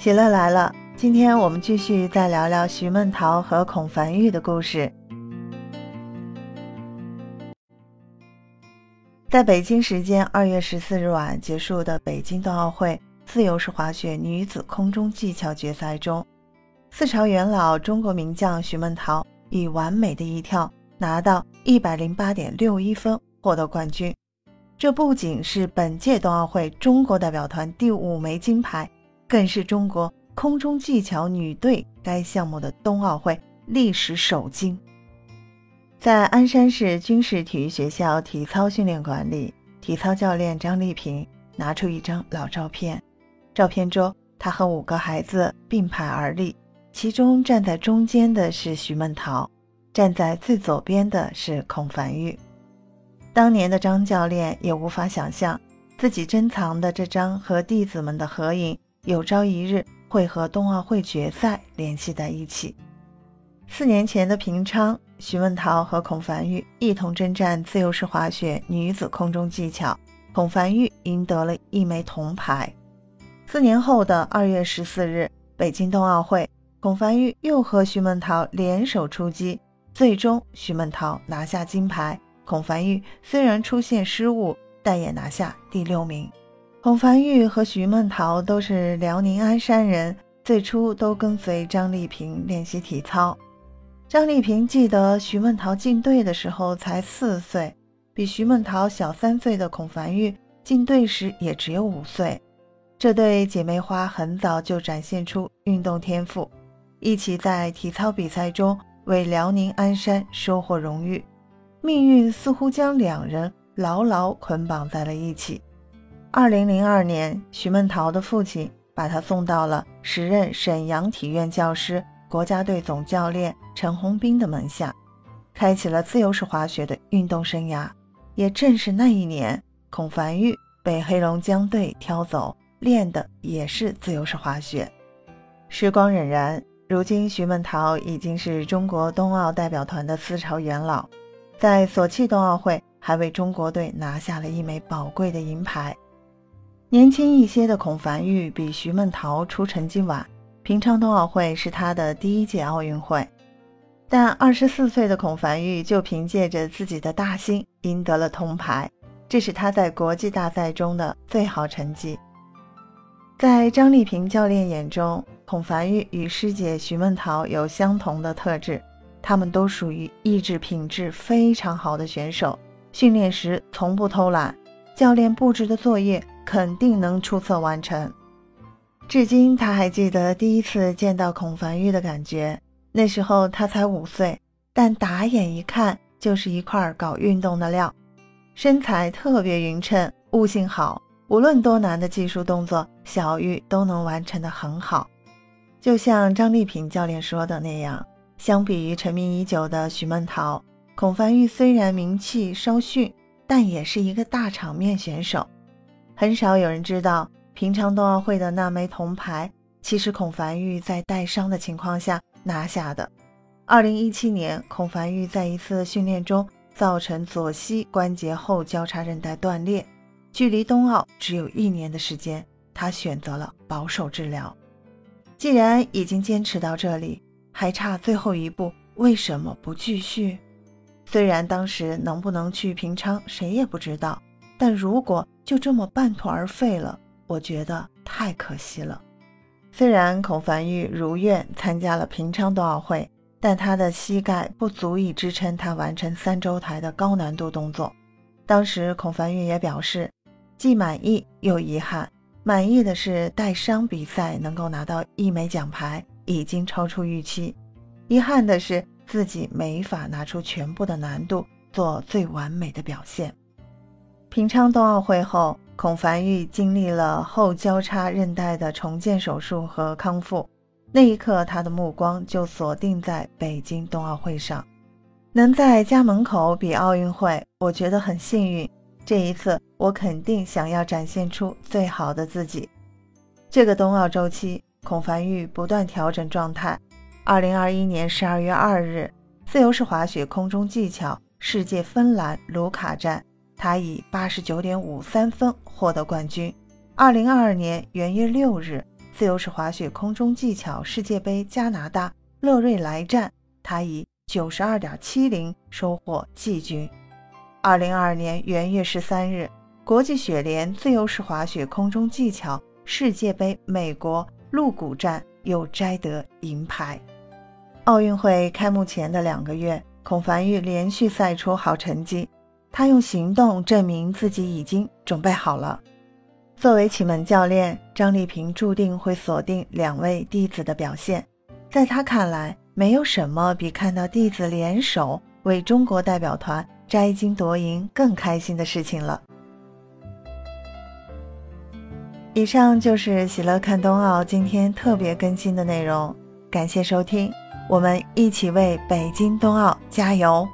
喜乐来了，今天我们继续再聊聊徐梦桃和孔凡玉的故事。在北京时间二月十四日晚结束的北京冬奥会自由式滑雪女子空中技巧决赛中，四朝元老中国名将徐梦桃以完美的一跳拿到一百零八点六一分获得冠军。这不仅是本届冬奥会中国代表团第五枚金牌。更是中国空中技巧女队该项目的冬奥会历史首金。在鞍山市军事体育学校体操训练馆里，体操教练张丽萍拿出一张老照片，照片中她和五个孩子并排而立，其中站在中间的是徐梦桃，站在最左边的是孔凡玉。当年的张教练也无法想象，自己珍藏的这张和弟子们的合影。有朝一日会和冬奥会决赛联系在一起。四年前的平昌，徐梦桃和孔凡玉一同征战自由式滑雪女子空中技巧，孔凡玉赢得了一枚铜牌。四年后的二月十四日，北京冬奥会，孔凡玉又和徐梦桃联手出击，最终徐梦桃拿下金牌，孔凡玉虽然出现失误，但也拿下第六名。孔凡玉和徐梦桃都是辽宁鞍山人，最初都跟随张丽萍练习体操。张丽萍记得徐梦桃进队的时候才四岁，比徐梦桃小三岁的孔凡玉进队时也只有五岁。这对姐妹花很早就展现出运动天赋，一起在体操比赛中为辽宁鞍山收获荣誉。命运似乎将两人牢牢捆绑在了一起。二零零二年，徐梦桃的父亲把她送到了时任沈阳体院教师、国家队总教练陈洪斌的门下，开启了自由式滑雪的运动生涯。也正是那一年，孔凡玉被黑龙江队挑走，练的也是自由式滑雪。时光荏苒，如今徐梦桃已经是中国冬奥代表团的四朝元老，在索契冬奥会还为中国队拿下了一枚宝贵的银牌。年轻一些的孔凡玉比徐梦桃出成绩晚，平昌冬奥会是他的第一届奥运会，但二十四岁的孔凡玉就凭借着自己的大心赢得了铜牌，这是他在国际大赛中的最好成绩。在张丽萍教练眼中，孔凡玉与师姐徐梦桃有相同的特质，他们都属于意志品质非常好的选手，训练时从不偷懒，教练布置的作业。肯定能出色完成。至今他还记得第一次见到孔凡玉的感觉，那时候他才五岁，但打眼一看就是一块搞运动的料，身材特别匀称，悟性好，无论多难的技术动作，小玉都能完成的很好。就像张丽萍教练说的那样，相比于成名已久的徐梦桃，孔凡玉虽然名气稍逊，但也是一个大场面选手。很少有人知道，平昌冬奥会的那枚铜牌，其实孔凡玉在带伤的情况下拿下的。二零一七年，孔凡玉在一次训练中造成左膝关节后交叉韧带断裂，距离冬奥只有一年的时间，他选择了保守治疗。既然已经坚持到这里，还差最后一步，为什么不继续？虽然当时能不能去平昌，谁也不知道。但如果就这么半途而废了，我觉得太可惜了。虽然孔凡玉如愿参加了平昌冬奥会，但他的膝盖不足以支撑他完成三周台的高难度动作。当时孔凡玉也表示，既满意又遗憾。满意的是带伤比赛能够拿到一枚奖牌，已经超出预期；遗憾的是自己没法拿出全部的难度做最完美的表现。平昌冬奥会后，孔凡玉经历了后交叉韧带的重建手术和康复。那一刻，他的目光就锁定在北京冬奥会上。能在家门口比奥运会，我觉得很幸运。这一次，我肯定想要展现出最好的自己。这个冬奥周期，孔凡玉不断调整状态。二零二一年十二月二日，自由式滑雪空中技巧世界芬兰卢卡站。他以八十九点五三分获得冠军。二零二二年元月六日，自由式滑雪空中技巧世界杯加拿大勒瑞莱站，他以九十二点七零收获季军。二零二二年元月十三日，国际雪联自由式滑雪空中技巧世界杯美国鹿谷站又摘得银牌。奥运会开幕前的两个月，孔凡玉连续赛出好成绩，他用行动证明自己已经准备好了。作为启蒙教练，张丽萍注定会锁定两位弟子的表现。在他看来，没有什么比看到弟子联手为中国代表团摘金夺银更开心的事情了。以上就是喜乐看冬奥今天特别更新的内容，感谢收听。我们一起为北京冬奥加油！